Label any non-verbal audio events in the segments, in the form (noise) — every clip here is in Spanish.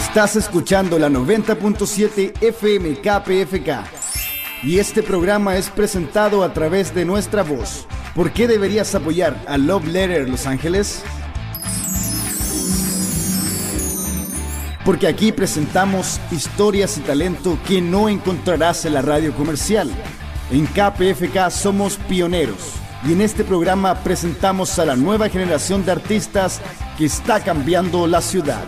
Estás escuchando la 90.7 FM KPFK. Y este programa es presentado a través de nuestra voz. ¿Por qué deberías apoyar a Love Letter Los Ángeles? Porque aquí presentamos historias y talento que no encontrarás en la radio comercial. En KPFK somos pioneros y en este programa presentamos a la nueva generación de artistas que está cambiando la ciudad.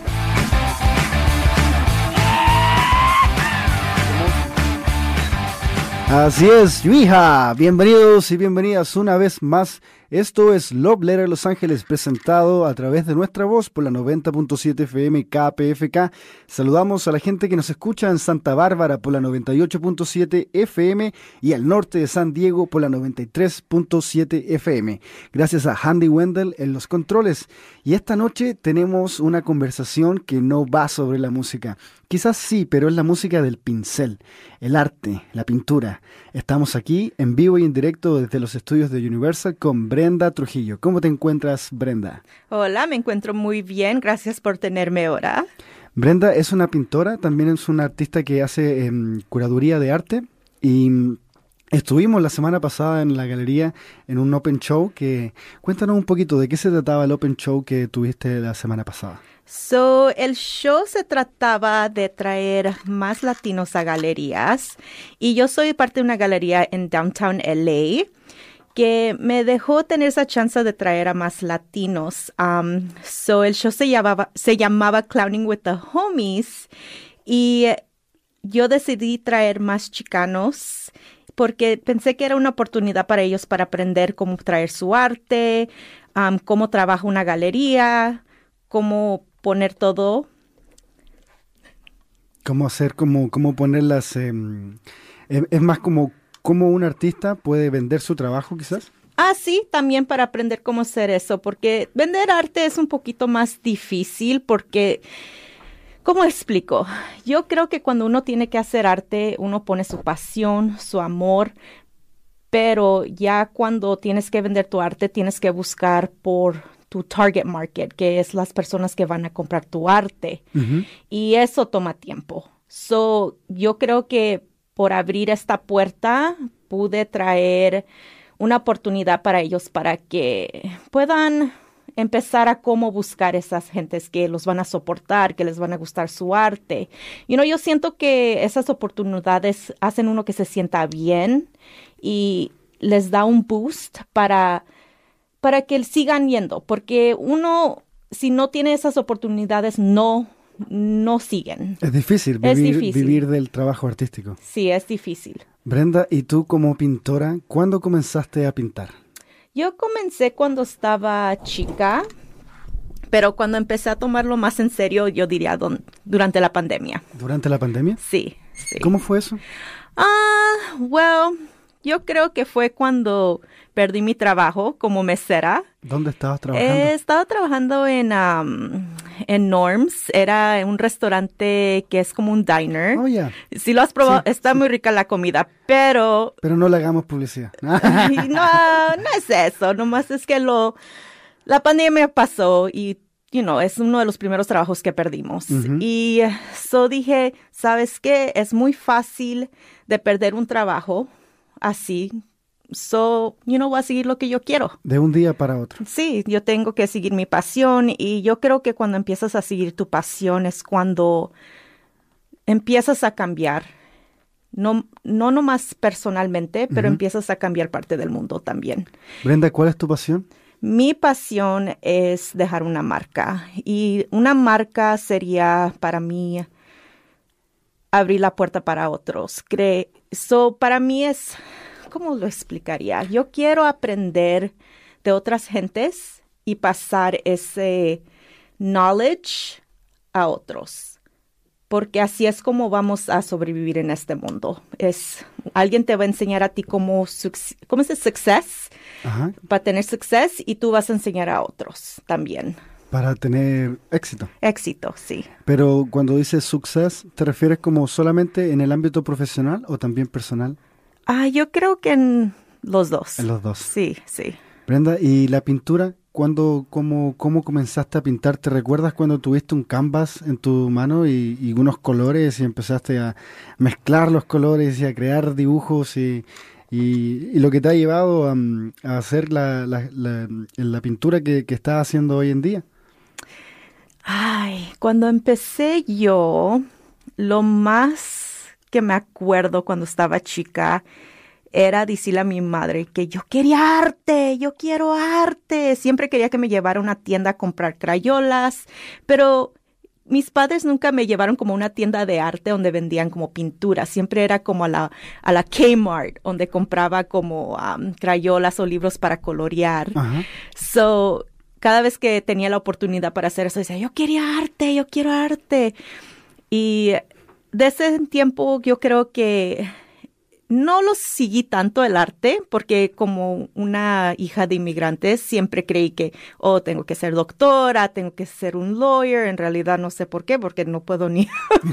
Así es, Yuija. Bienvenidos y bienvenidas una vez más esto es Love Letter Los Ángeles presentado a través de nuestra voz por la 90.7 FM KPFK. Saludamos a la gente que nos escucha en Santa Bárbara por la 98.7 FM y al norte de San Diego por la 93.7 FM. Gracias a Handy Wendell en los controles. Y esta noche tenemos una conversación que no va sobre la música. Quizás sí, pero es la música del pincel, el arte, la pintura. Estamos aquí en vivo y en directo desde los estudios de Universal con Brenda Trujillo. ¿Cómo te encuentras, Brenda? Hola, me encuentro muy bien. Gracias por tenerme ahora. Brenda es una pintora, también es una artista que hace em, curaduría de arte y Estuvimos la semana pasada en la galería en un open show que cuéntanos un poquito de qué se trataba el open show que tuviste la semana pasada. So, el show se trataba de traer más latinos a galerías y yo soy parte de una galería en downtown LA que me dejó tener esa chance de traer a más latinos. Um, so, el show se llamaba, se llamaba Clowning with the Homies y yo decidí traer más chicanos porque pensé que era una oportunidad para ellos para aprender cómo traer su arte, um, cómo trabaja una galería, cómo poner todo. ¿Cómo hacer, cómo, cómo ponerlas? Em, es más como cómo un artista puede vender su trabajo quizás. Ah, sí, también para aprender cómo hacer eso, porque vender arte es un poquito más difícil porque, ¿cómo explico? Yo creo que cuando uno tiene que hacer arte, uno pone su pasión, su amor, pero ya cuando tienes que vender tu arte, tienes que buscar por tu target market, que es las personas que van a comprar tu arte. Y eso toma tiempo. So, yo creo que por abrir esta puerta pude traer una oportunidad para ellos para que puedan empezar a cómo buscar esas gentes que los van a soportar, que les van a gustar su arte. You know, yo siento que esas oportunidades hacen uno que se sienta bien y les da un boost para para que sigan yendo, porque uno, si no tiene esas oportunidades, no, no siguen. Es difícil vivir, vivir del trabajo artístico. Sí, es difícil. Brenda, ¿y tú como pintora, cuándo comenzaste a pintar? Yo comencé cuando estaba chica, pero cuando empecé a tomarlo más en serio, yo diría durante la pandemia. ¿Durante la pandemia? Sí, sí. ¿Cómo fue eso? Ah, well, yo creo que fue cuando perdí mi trabajo como mesera. ¿Dónde estabas trabajando? He estado trabajando en, en Norms. Era un restaurante que es como un diner. Oh, ya. Si lo has probado, está muy rica la comida, pero... Pero no le hagamos publicidad. (laughs) no, no es eso. Nomás es que lo... La pandemia pasó y you know, es uno de los primeros trabajos que perdimos. Y so dije, ¿sabes qué? Es muy fácil de perder un trabajo así. So, you know, voy a seguir lo que yo quiero. De un día para otro. Sí, yo tengo que seguir mi pasión y yo creo que cuando empiezas a seguir tu pasión es cuando empiezas a cambiar. No, no nomás personalmente, pero empiezas a cambiar parte del mundo también. Brenda, ¿cuál es tu pasión? Mi pasión es dejar una marca y una marca sería para mí abrir la puerta para otros. Cre so, para mí es, ¿cómo lo explicaría? Yo quiero aprender de otras gentes y pasar ese knowledge a otros. Porque así es como vamos a sobrevivir en este mundo. Es alguien te va a enseñar a ti cómo, cómo es el success, va a tener success y tú vas a enseñar a otros también. Para tener éxito. Éxito, sí. Pero cuando dices success, ¿te refieres como solamente en el ámbito profesional o también personal? Ah, yo creo que en los dos. En los dos. Sí, sí. Brenda, ¿y la pintura cuando, cómo, cómo comenzaste a pintar? ¿Te recuerdas cuando tuviste un canvas en tu mano y, unos colores y empezaste a mezclar los colores y a crear dibujos y, y, lo que te ha llevado a, hacer la, la, pintura que, que estás haciendo hoy en día? Ay, cuando empecé yo, lo más que me acuerdo cuando estaba chica era decirle a mi madre que yo quería arte, yo quiero arte. Siempre quería que me llevara a una tienda a comprar crayolas, pero mis padres nunca me llevaron como a una tienda de arte donde vendían como pintura. Siempre era como a la, a la Kmart, donde compraba como um, crayolas o libros para colorear. So, cada vez que tenía la oportunidad para hacer eso, decía, yo quería arte, yo quiero arte. Y de ese tiempo yo creo que no lo seguí tanto el arte porque como una hija de inmigrantes siempre creí que, oh, tengo que ser doctora, tengo que ser un lawyer. En realidad no sé por qué, porque no puedo ni,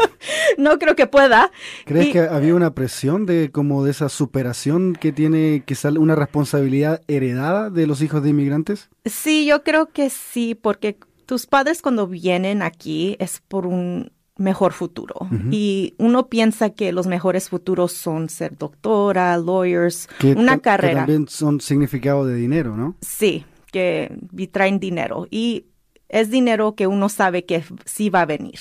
(laughs) no creo que pueda. ¿Crees que había una presión de como de esa superación que tiene que sale una responsabilidad heredada de los hijos de inmigrantes? Sí, yo creo que sí, porque tus padres cuando vienen aquí es por un mejor futuro. Y uno piensa que los mejores futuros son ser doctora, lawyers, una carrera. Que también son significado de dinero, ¿no? Sí, que traen dinero. Y es dinero que uno sabe que sí va a venir.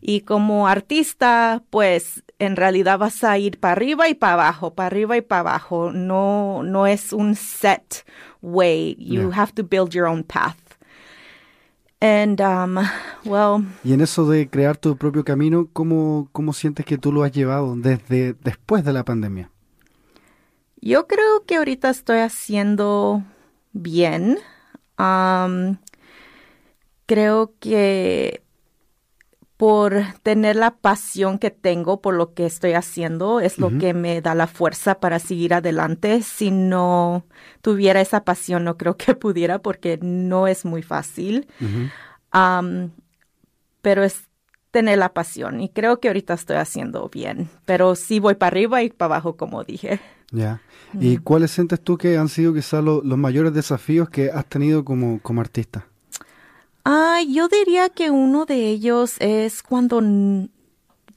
Y como artista, pues en realidad vas a ir para arriba y para abajo, para arriba y para abajo. No, no es un set way. You have to build your own path. And, um, well, y en eso de crear tu propio camino, ¿cómo, ¿cómo sientes que tú lo has llevado desde después de la pandemia? Yo creo que ahorita estoy haciendo bien. Um, creo que por tener la pasión que tengo por lo que estoy haciendo es lo que me da la fuerza para seguir adelante. Si no tuviera esa pasión, no creo que (laughs) pudiera porque no es muy fácil. pero es tener la pasión y creo que ahorita estoy haciendo bien, pero sí voy para arriba y para abajo, como dije. Ya. ¿Y cuáles sientes tú que han sido quizás los mayores desafíos que has tenido como, como artista? Ah, yo diría que uno de ellos es cuando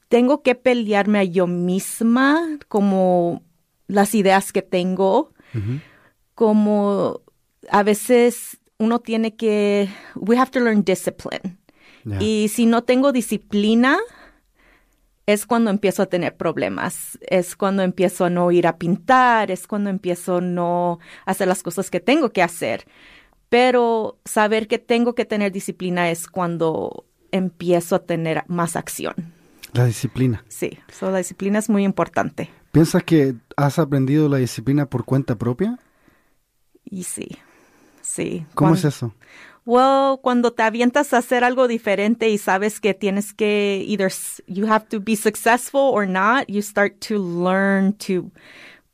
tengo que pelearme a yo misma, como las ideas que tengo, como a veces uno tiene que, we have to learn discipline. Y si no tengo disciplina, es cuando empiezo a tener problemas, es cuando empiezo a no ir a pintar, es cuando empiezo a no hacer las cosas que tengo que hacer. Pero saber que tengo que tener disciplina es cuando empiezo a tener más acción. La disciplina. Sí, la disciplina es muy importante. ¿Piensas que has aprendido la disciplina por cuenta propia? Y sí, sí. ¿Cómo es eso? Well, cuando te avientas a hacer algo diferente y sabes que tienes que either you have to be successful or not, you start to learn to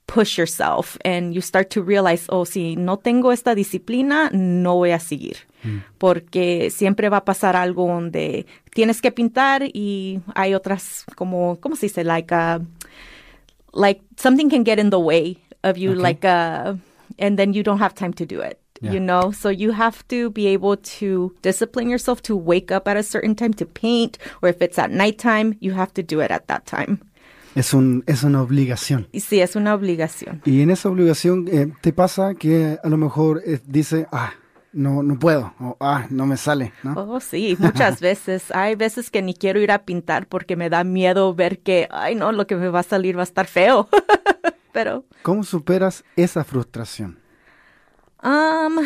push yourself and you start to realize, oh, si no tengo esta disciplina, no voy a seguir. Mm. Porque siempre va a pasar algo donde tienes que pintar y hay otras como, ¿cómo se dice? Like, uh, like something can get in the way of you, like, uh, and then you don't have time to do it. You know, so you have to be able to discipline yourself to wake up at a certain time to paint, or if it's at nighttime, you have to do it at that time. Es, un, es una obligación. Sí, es una obligación. Y en esa obligación eh, te pasa que a lo mejor eh, dice, ah, no, no puedo, o ah, no me sale, ¿no? Oh, sí, muchas (laughs) veces. Hay veces que ni quiero ir a pintar porque me da miedo ver que, ay, no, lo que me va a salir va a estar feo. (laughs) Pero. ¿Cómo superas esa frustración? Um,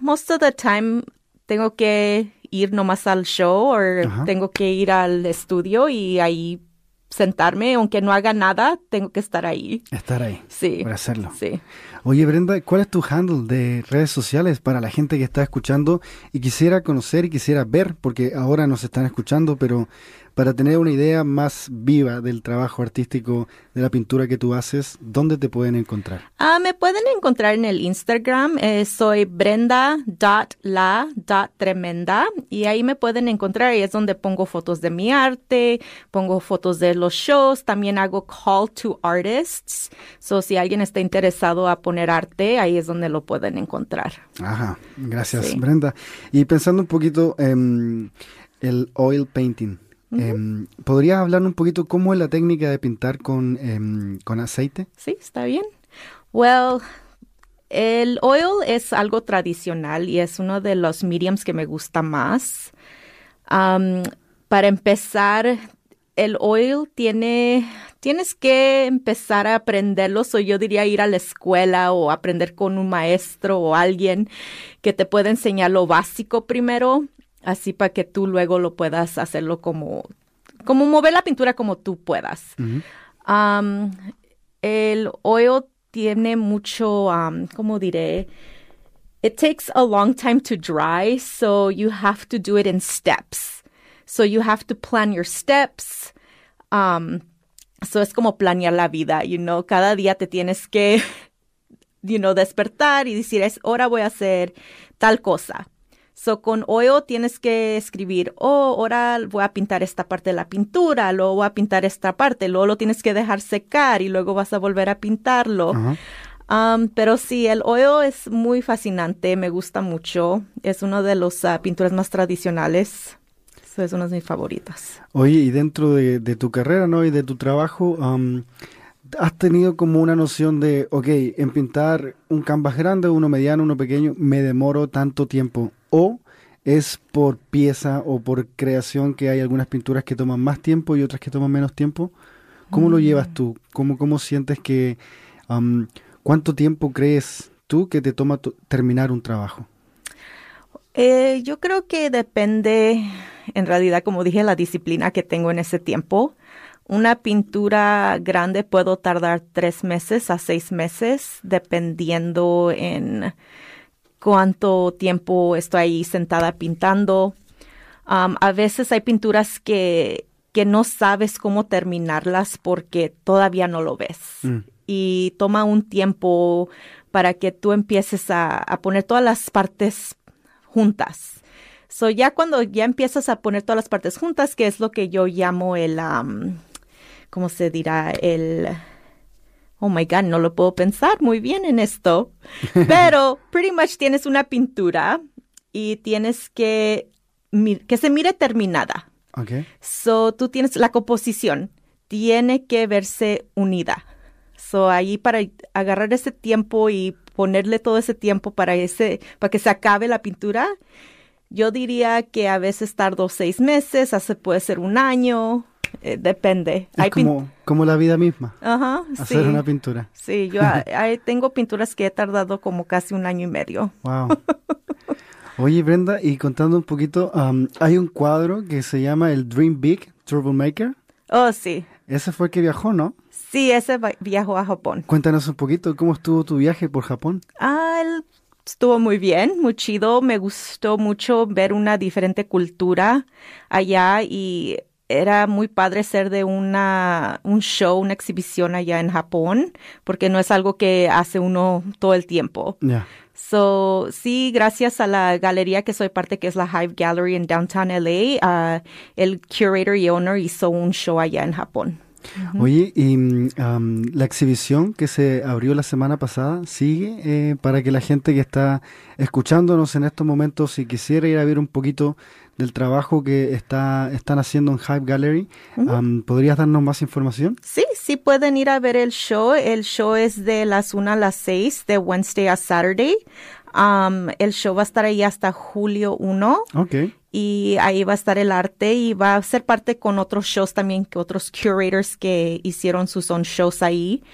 most of the time tengo que ir nomás al show o tengo que ir al estudio y ahí sentarme, aunque no haga nada, tengo que estar ahí. Estar ahí. Sí. Para hacerlo. Sí. Oye, Brenda, ¿cuál es tu handle de redes sociales para la gente que está escuchando y quisiera conocer y quisiera ver, porque ahora nos están escuchando, pero para tener una idea más viva del trabajo artístico de la pintura que tú haces, ¿dónde te pueden encontrar? Ah, me pueden encontrar en el Instagram. Eh, soy brenda.la.tremenda y ahí me pueden encontrar y es donde pongo fotos de mi arte, pongo fotos de los shows, también hago call to artists. So, si alguien está interesado a poner arte, ahí es donde lo pueden encontrar. Ajá, gracias Brenda. Y pensando un poquito en el oil painting, em, ¿podrías hablar un poquito cómo es la técnica de pintar con, em, con aceite? Sí, está bien. Well, el oil es algo tradicional y es uno de los mediums que me gusta más. para empezar, el oil tiene, tienes que empezar a aprenderlo, o yo diría ir a la escuela o aprender con un maestro o alguien que te pueda enseñar lo básico primero, así para que tú luego lo puedas hacerlo como, como mover la pintura como tú puedas. el oil tiene mucho, um, ¿cómo diré? It takes a long time to dry, so you have to do it in steps. So you have to plan your steps. Um, so es como planear la vida, you know, cada día te tienes que, (laughs) you know, despertar y decir, es hora voy a hacer tal cosa. So, con oil tienes que escribir, oh, ahora voy a pintar esta parte de la pintura, luego voy a pintar esta parte, luego lo tienes que dejar secar y luego vas a volver a pintarlo. Um, pero sí, el oil es muy fascinante, me gusta mucho. Es una de las uh, pinturas más tradicionales. es una de mis favoritas. Oye, y dentro de, tu carrera, ¿no? Y de tu trabajo, um, ¿has tenido como una noción de, ok, en pintar un canvas grande, uno mediano, uno pequeño, me demoro tanto tiempo? o es por pieza o por creación que hay algunas pinturas que toman más tiempo y otras que toman menos tiempo? ¿Cómo lo llevas mm. tú? ¿Cómo, cómo sientes que... ¿Cuánto tiempo crees tú que te toma terminar un trabajo? Eh, yo creo que depende, en realidad, como dije, la disciplina que tengo en ese tiempo. Una pintura grande puedo tardar tres meses a seis meses, dependiendo en cuánto tiempo estoy ahí sentada pintando. a veces hay pinturas que, que no sabes cómo terminarlas porque todavía no lo ves. Mm. Y toma un tiempo para que tú empieces a, poner todas las partes juntas. So ya cuando ya empiezas a poner todas las partes juntas, que es lo que yo llamo el, ¿cómo se dirá? El oh my God, no lo puedo pensar muy bien en esto. (laughs) Pero pretty much tienes una pintura y tienes que que se mire terminada. Okay. So tú tienes la composición, tiene que verse unida. So ahí para agarrar ese tiempo y ponerle todo ese tiempo para ese para que se acabe la pintura, yo diría que a veces tardo seis meses, hace puede ser un año, eh, depende. Es como, como la vida misma. Ajá, Hacer una pintura. Sí, yo (laughs) tengo pinturas que he tardado como casi un año y medio. Wow. (laughs) Oye, Brenda, y contando un poquito, hay un cuadro que se llama el Dream Big Troublemaker. Oh, sí. Ese fue el que viajó, ¿no? Sí, ese viajó a Japón. Cuéntanos un poquito, ¿cómo estuvo tu viaje por Japón? Ah, estuvo muy bien, muy chido. Me gustó mucho ver una diferente cultura allá y era muy padre ser de una, un show, una exhibición allá en Japón, porque no es algo que hace uno todo el tiempo. So, sí, gracias a la galería que soy parte, que es la Hive Gallery en Downtown LA, uh, el curator y owner hizo un show allá en Japón. Oye, y um, la exhibición que se abrió la semana pasada sigue eh, para que la gente que está escuchándonos en estos momentos, si quisiera ir a ver un poquito del trabajo que está, están haciendo en Hype Gallery. ¿Podrías darnos más información? Sí, sí pueden ir a ver el show. El show es de las 1 a las 6, de Wednesday a Saturday. el show va a estar ahí hasta julio 1. Ok. Y ahí va a estar el arte y va a ser parte con otros shows también, que otros curators que hicieron sus own shows ahí.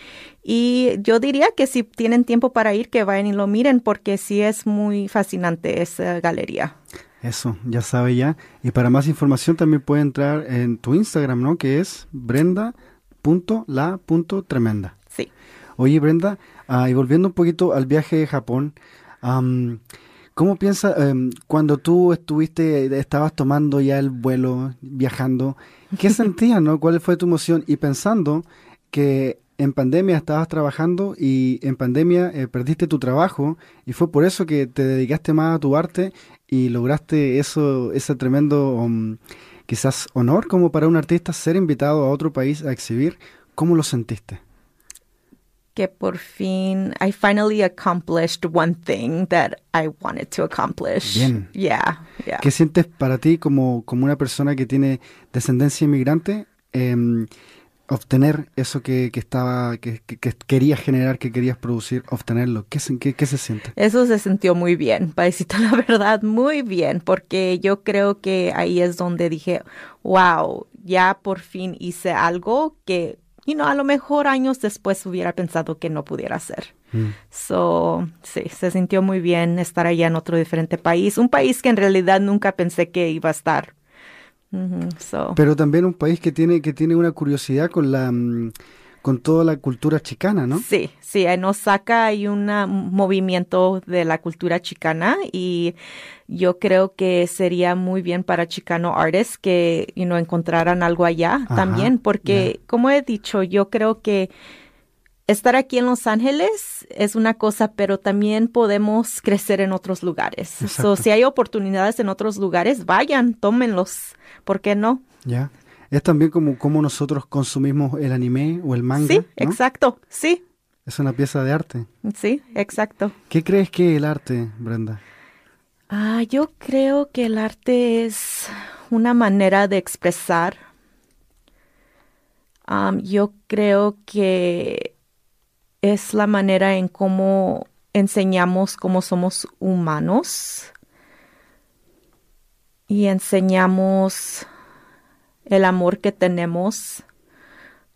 Y yo diría que si tienen tiempo para ir, que vayan y lo miren, porque sí es muy fascinante esa galería. Eso, ya sabe ya. Y para más información también puede entrar en tu Instagram, ¿no? Que es brenda.la.tremenda. Sí. Oye, Brenda, ah, y volviendo un poquito al viaje de Japón, ¿cómo piensas em, cuando tú estuviste, estabas tomando ya el vuelo, viajando, qué (laughs) sentías, no? ¿Cuál fue tu emoción? Y pensando que en pandemia estabas trabajando y en pandemia eh, perdiste tu trabajo y fue por eso que te dedicaste más a tu arte y lograste eso, ese tremendo um, quizás honor como para un artista ser invitado a otro país a exhibir. ¿Cómo lo sentiste? que por fin I finally accomplished one thing that I wanted to accomplish. Bien. Yeah, yeah. ¿Qué sientes para ti como, como una persona que tiene descendencia inmigrante? em, obtener eso que, que estaba, que, que- que querías generar, que querías producir, obtenerlo. ¿Qué, se- qué, qué se siente? Eso se sintió muy bien, para (laughs) decirte la verdad, muy bien, porque yo creo que ahí es donde dije, wow, ya por fin hice algo que, you know, a lo mejor años después hubiera pensado que no pudiera hacer. Mm. So, sí, se sintió muy bien estar allá en otro diferente país, un país que en realidad nunca pensé que iba a estar. So. Pero también un país que tiene, que tiene una curiosidad con la mm, con toda la cultura chicana, ¿no? Sí, sí, en Osaka hay un movimiento de la cultura chicana y yo creo que sería muy bien para chicano artists que you know, encontraran algo allá Ajá, también, porque como he dicho, yo creo que estar aquí en Los Ángeles es una cosa, pero también podemos crecer en otros lugares. So, si hay oportunidades en otros lugares, vayan, tómenlos. ¿Por qué no? Ya. Es también como, como nosotros consumimos el anime o el manga. sí, ¿no? exacto. Sí, Es una pieza de arte. sí, exacto. ¿Qué crees que es el arte, Brenda? Ah, yo creo que el arte es una manera de expresar. Am, yo creo que es la manera en cómo enseñamos cómo somos humanos y enseñamos el amor que tenemos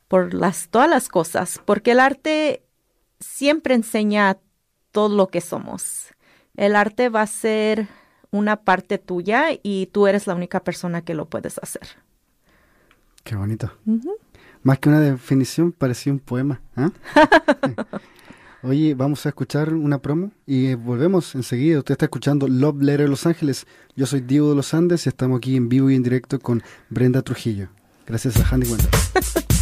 por las todas las cosas, porque el arte siempre enseña todo lo que somos. El arte va a ser una parte tuya y tú eres la única persona que lo puedes hacer. Qué bonito. Más que una definición, parecía un poema. ¿ah? (laughs) Oye, vamos a escuchar una promo y eh, volvemos enseguida. Usted está escuchando Love Letter Los Ángeles. Yo soy Diego de los Andes y estamos aquí en vivo y en directo con Brenda Trujillo. Gracias a Handy Wonder. (laughs)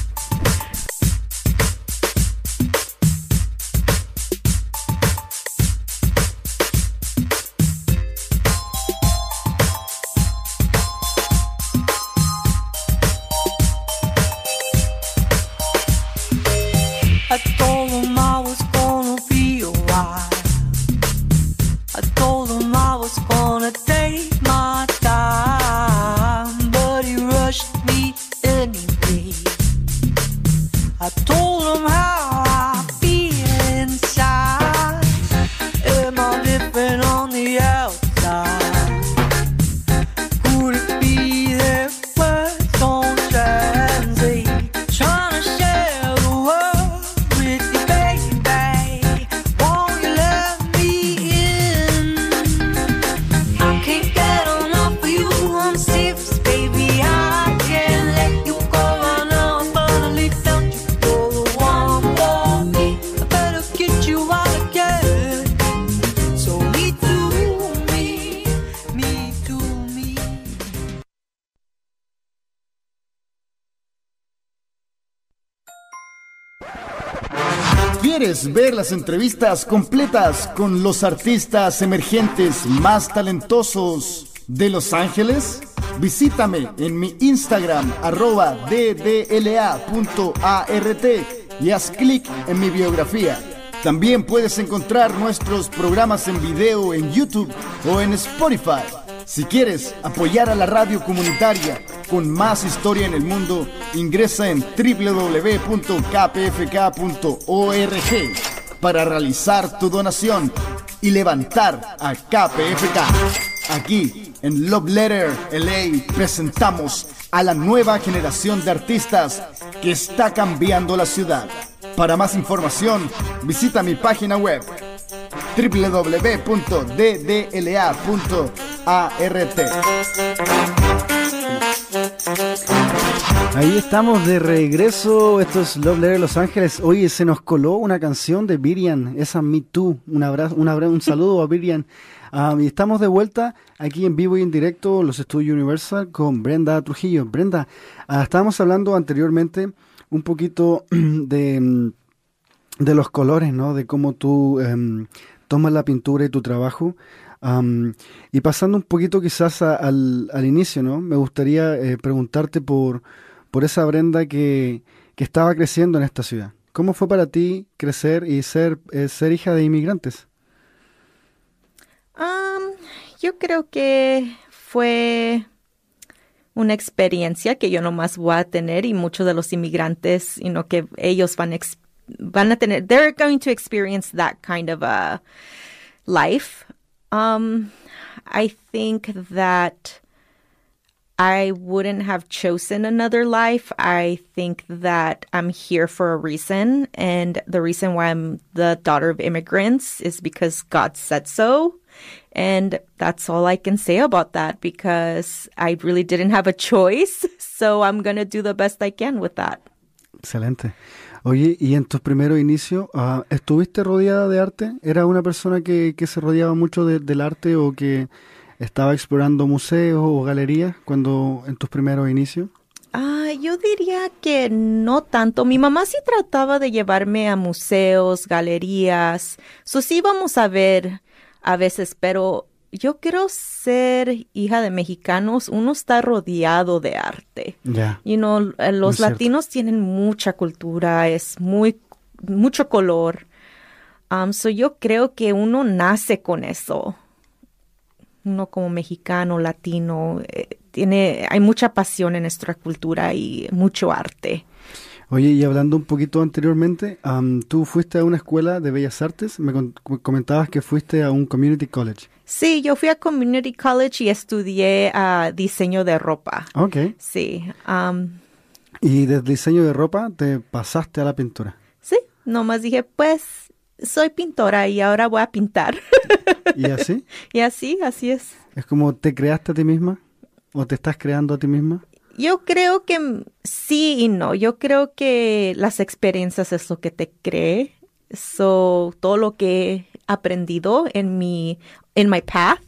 ¿Quieres ver las entrevistas completas con los artistas emergentes más talentosos de Los Ángeles? Visítame en mi Instagram arroba ddla.art y haz clic en mi biografía. También puedes encontrar nuestros programas en video en YouTube o en Spotify. Si quieres apoyar a la radio comunitaria con más historia en el mundo, ingresa en www.kpfk.org para realizar tu donación y levantar a KPFK. Aquí en Love Letter LA presentamos a la nueva generación de artistas que está cambiando la ciudad. Para más información, visita mi página web www.ddla.art. Ahí estamos de regreso. Esto es Love Letter Los Ángeles. Oye, se nos coló una canción de Virian, esa Me Too. Un abrazo, un, abra- un saludo a Virian. Ah, y estamos de vuelta aquí en vivo y en directo, los estudios Universal, con Brenda Trujillo. Brenda, ah, estábamos hablando anteriormente un poquito (clears throat) de, mm, de los colores, ¿no? De cómo tú em, tomas la pintura y tu trabajo. Y pasando un poquito quizás al, al inicio, ¿no? Me gustaría eh, preguntarte por, por esa Brenda que, que estaba creciendo en esta ciudad. ¿Cómo fue para ti crecer y ser, eh, ser hija de inmigrantes? Yo creo que fue una experiencia que yo nomás voy a tener y muchos de los inmigrantes, you que ellos van van a tener, they're going to experience that kind of a life. Um, I think that I wouldn't have chosen another life. I think that I'm here for a reason. And the reason why I'm the daughter of immigrants is because God said so. And that's all I can say about that because I really didn't have a choice. (laughs) So I'm going to do the best I can with that. Excelente. Oye, y en tus primeros inicios, ah, ¿estuviste rodeada de arte? ¿Era una persona que, que se rodeaba mucho de- del arte o que estaba explorando museos o galerías cuando en tus primeros inicios? Ah, yo diría que no tanto. Mi mamá sí trataba de llevarme a museos, galerías. So sí íbamos a ver a veces, pero yo quiero ser hija de mexicanos. Uno está rodeado de arte. Ya. You know, eh, los latinos tienen mucha cultura, es muy, mucho color. Um, so yo creo que uno nace con eso. Uno como mexicano, latino, eh, tiene, hay mucha pasión en nuestra cultura y mucho arte. Oye, y hablando un poquito anteriormente, am, tú fuiste a una escuela de bellas artes, me comentabas que fuiste a un community college. Sí, yo fui a Community College y estudié ah, diseño de ropa. Ok. Sí, um, Y desde diseño de ropa te pasaste a la pintura. sí, nomás dije, pues soy pintora y ahora voy a pintar. ¿Y así? (laughs) y así, así es. ¿Es como te creaste a ti misma? ¿O te estás creando a ti misma? Yo creo que sí y no. Yo creo que las experiencias es lo que te cree. So, todo lo que he aprendido en mi, en my path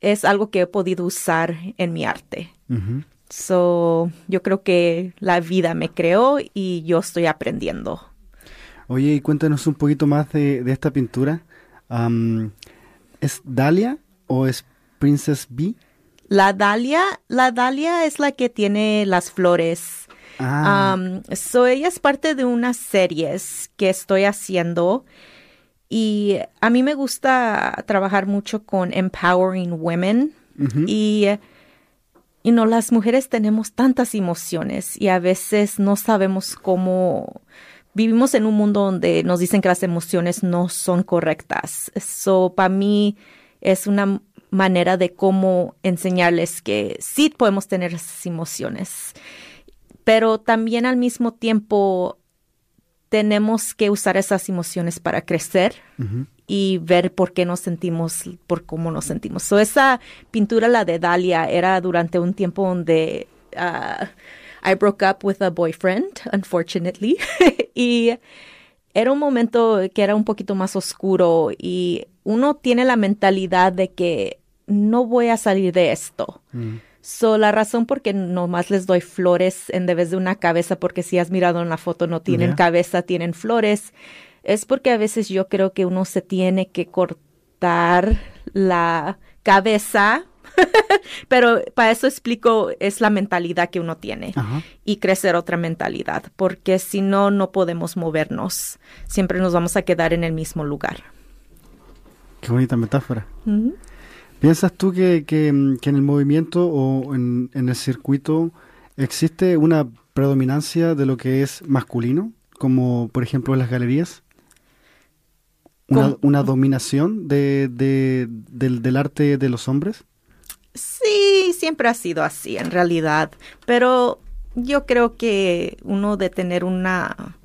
es algo que he podido usar en mi arte. Ujú. So, yo creo que la vida me creó y yo estoy aprendiendo. Oye, y cuéntanos un poquito más de, de esta pintura. ¿Es Dalia o es Princess Bee? La Dalia, la Dalia es la que tiene las flores. Ah, Um, so ella es parte de unas series que estoy haciendo y a mí me gusta trabajar mucho con empowering women. Y you know, las mujeres tenemos tantas emociones y a veces no sabemos cómo vivimos en un mundo donde nos dicen que las emociones no son correctas. So para mí es una manera de cómo enseñarles que sí podemos tener esas emociones. Pero también al mismo tiempo tenemos que usar esas emociones para crecer y ver por qué nos sentimos, por cómo nos sentimos. So, esa pintura, la de Dalia, era durante un tiempo donde ah, I broke up with a boyfriend, unfortunately, (laughs) y era un momento que era un poquito más oscuro y uno tiene la mentalidad de que no voy a salir de esto. Mm. So, la razón por qué nomás les doy flores en vez de una cabeza, porque si has mirado en la foto no tienen cabeza, tienen flores, es porque a veces yo creo que uno se tiene que cortar la cabeza, (laughs) pero para eso explico, es la mentalidad que uno tiene Ajá. y crecer otra mentalidad, porque si no, no podemos movernos, siempre nos vamos a quedar en el mismo lugar. Qué bonita metáfora. ¿Piensas tú que, que, que en el movimiento o en, en el circuito existe una predominancia de lo que es masculino, como por ejemplo en las galerías? ¿Una, ¿Cómo? una dominación de, de- del, del arte de los hombres? Sí, siempre ha sido así en realidad, pero yo creo que uno de tener una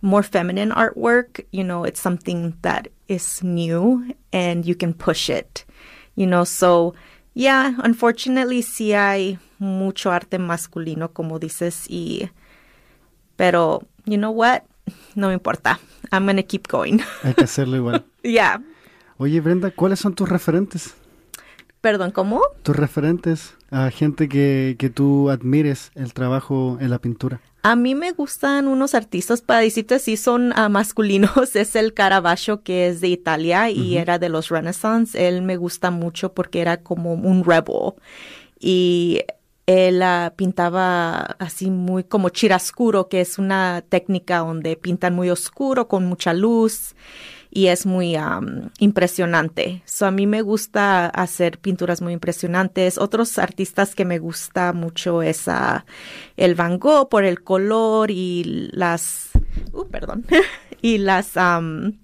more feminine artwork, you know, it's something that is new and you can push it, you know, so yeah, unfortunately sí hay mucho arte masculino como dices y pero you know what? No me importa. I'm gonna keep going. Hay que hacerlo igual. (laughs) yeah. Oye, Brenda, ¿cuáles son tus referentes? Perdón, ¿cómo? Tus referentes a gente que, que tú admires el trabajo en la pintura. A mí me gustan unos artistas, para decirte si son ah, masculinos, (laughs) es el Caravaggio que es de Italia y era de los Renaissance. Él me gusta mucho porque era como un rebel y él ah, pintaba así muy como chirascuro, que es una técnica donde pintan muy oscuro con mucha luz y es muy am, impresionante. So, a mí me gusta hacer pinturas muy impresionantes. Otros artistas que me gusta mucho es ah, el Van Gogh por el color y las, uh, perdón, (laughs) y las, am,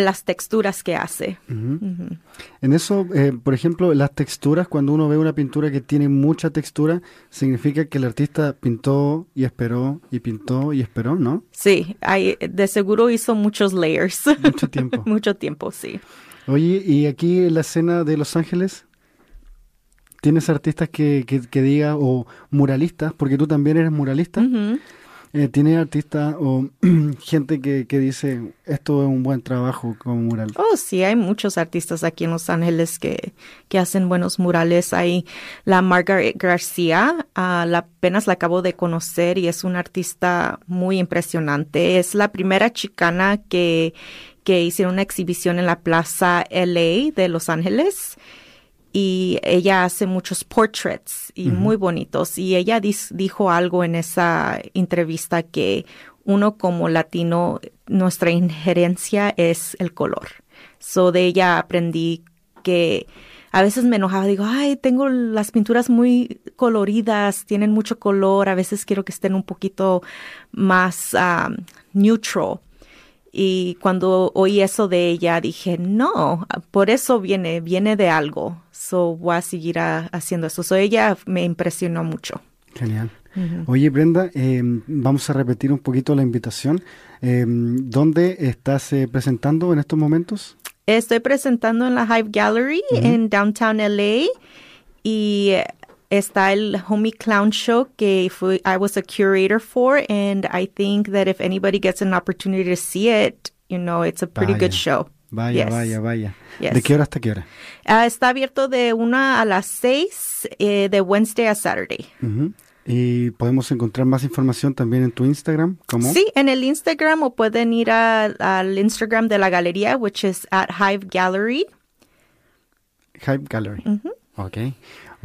las texturas que hace. En eso, eh, por ejemplo, las texturas, cuando uno ve una pintura que tiene mucha textura, significa que el artista pintó y esperó y pintó y esperó, ¿no? Sí, hay, de seguro hizo muchos layers. Mucho tiempo. (laughs) Mucho tiempo, sí. Oye, y aquí en la escena de Los Ángeles, ¿tienes artistas que, que, que diga, o muralistas, porque tú también eres muralista? Eh, ¿Tienes artistas o (clears throat) gente que, que dice, esto es un buen trabajo como mural? Oh, sí, hay muchos artistas aquí en Los Ángeles que, que hacen buenos murales. Hay la Margaret García, ah, la, apenas la acabo de conocer y es una artista muy impresionante. Es la primera chicana que, que hicieron una exhibición en la Plaza LA de Los Ángeles. Y ella hace muchos portraits y muy bonitos. Y ella dijo algo en esa entrevista que uno como latino, nuestra injerencia es el color. So de ella aprendí que a veces me enojaba, digo, ay, tengo las pinturas muy coloridas, tienen mucho color, a veces quiero que estén un poquito más um, neutral. Y cuando oí eso de ella, dije, no, por eso viene, viene de algo. So voy a seguir a- haciendo eso. So ella me impresionó mucho. Genial. Oye, Brenda, eh, vamos a repetir un poquito la invitación. Eh, ¿Dónde estás eh, presentando en estos momentos? Estoy presentando en la Hive Gallery en Downtown LA y está el Homie Clown Show que fue, I was a curator for and I think that if anybody gets an opportunity to see it, you know, it's a pretty Vaya. good show. Vaya, Yes. vaya, vaya. Yes. ¿De qué hora hasta qué hora? Ah, está abierto de una a las seis eh, de Wednesday a Saturday. Y podemos encontrar más información también en tu Instagram, ¿cómo? Sí, en el Instagram o pueden ir a- al Instagram de la galería, which is at Hive Gallery. Hype Gallery. Ok.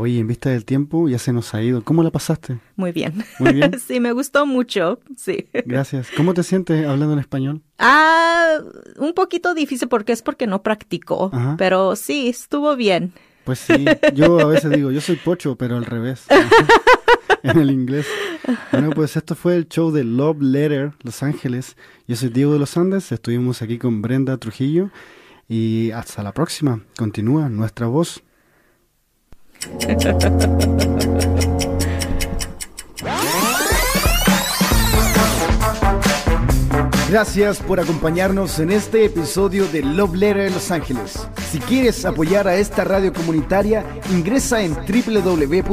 Oye, en vista del tiempo, ya se nos ha ido. ¿Cómo la pasaste? Muy bien. Muy bien. (laughs) sí, me gustó mucho. Sí. Gracias. ¿Cómo te sientes hablando en español? Ah, un poquito difícil porque es porque no practico, Ajá. pero sí, estuvo bien. Pues sí, yo a veces digo, yo soy pocho, pero al revés. (laughs) en el inglés. Bueno, pues esto fue el show de Love Letter Los Ángeles. Yo soy Diego de los Andes, estuvimos aquí con Brenda Trujillo y hasta la próxima. Continúa nuestra voz. Gracias por acompañarnos en este episodio de Love Letter en Los Ángeles. Si quieres apoyar a esta radio comunitaria, ingresa en www.kpfk.org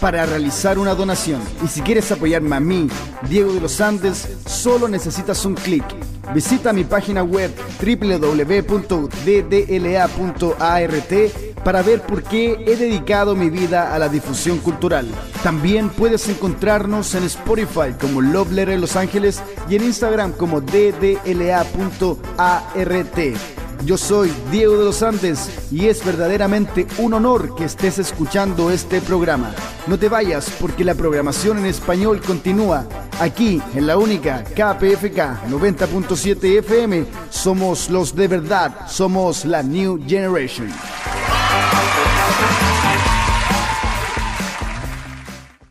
para realizar una donación. Y si quieres apoyarme a mí, Diego de los Andes, solo necesitas un clic. Visita mi página web www.ddla.art para ver por qué he dedicado mi vida a la difusión cultural. También puedes encontrarnos en Spotify como Love Letter Los Ángeles y en Instagram como ddla.art. Yo soy Diego de los Andes y es verdaderamente un honor que estés escuchando este programa. No te vayas porque la programación en español continúa aquí en la única KPFK 90.7 FM. Somos los de verdad, somos la New Generation.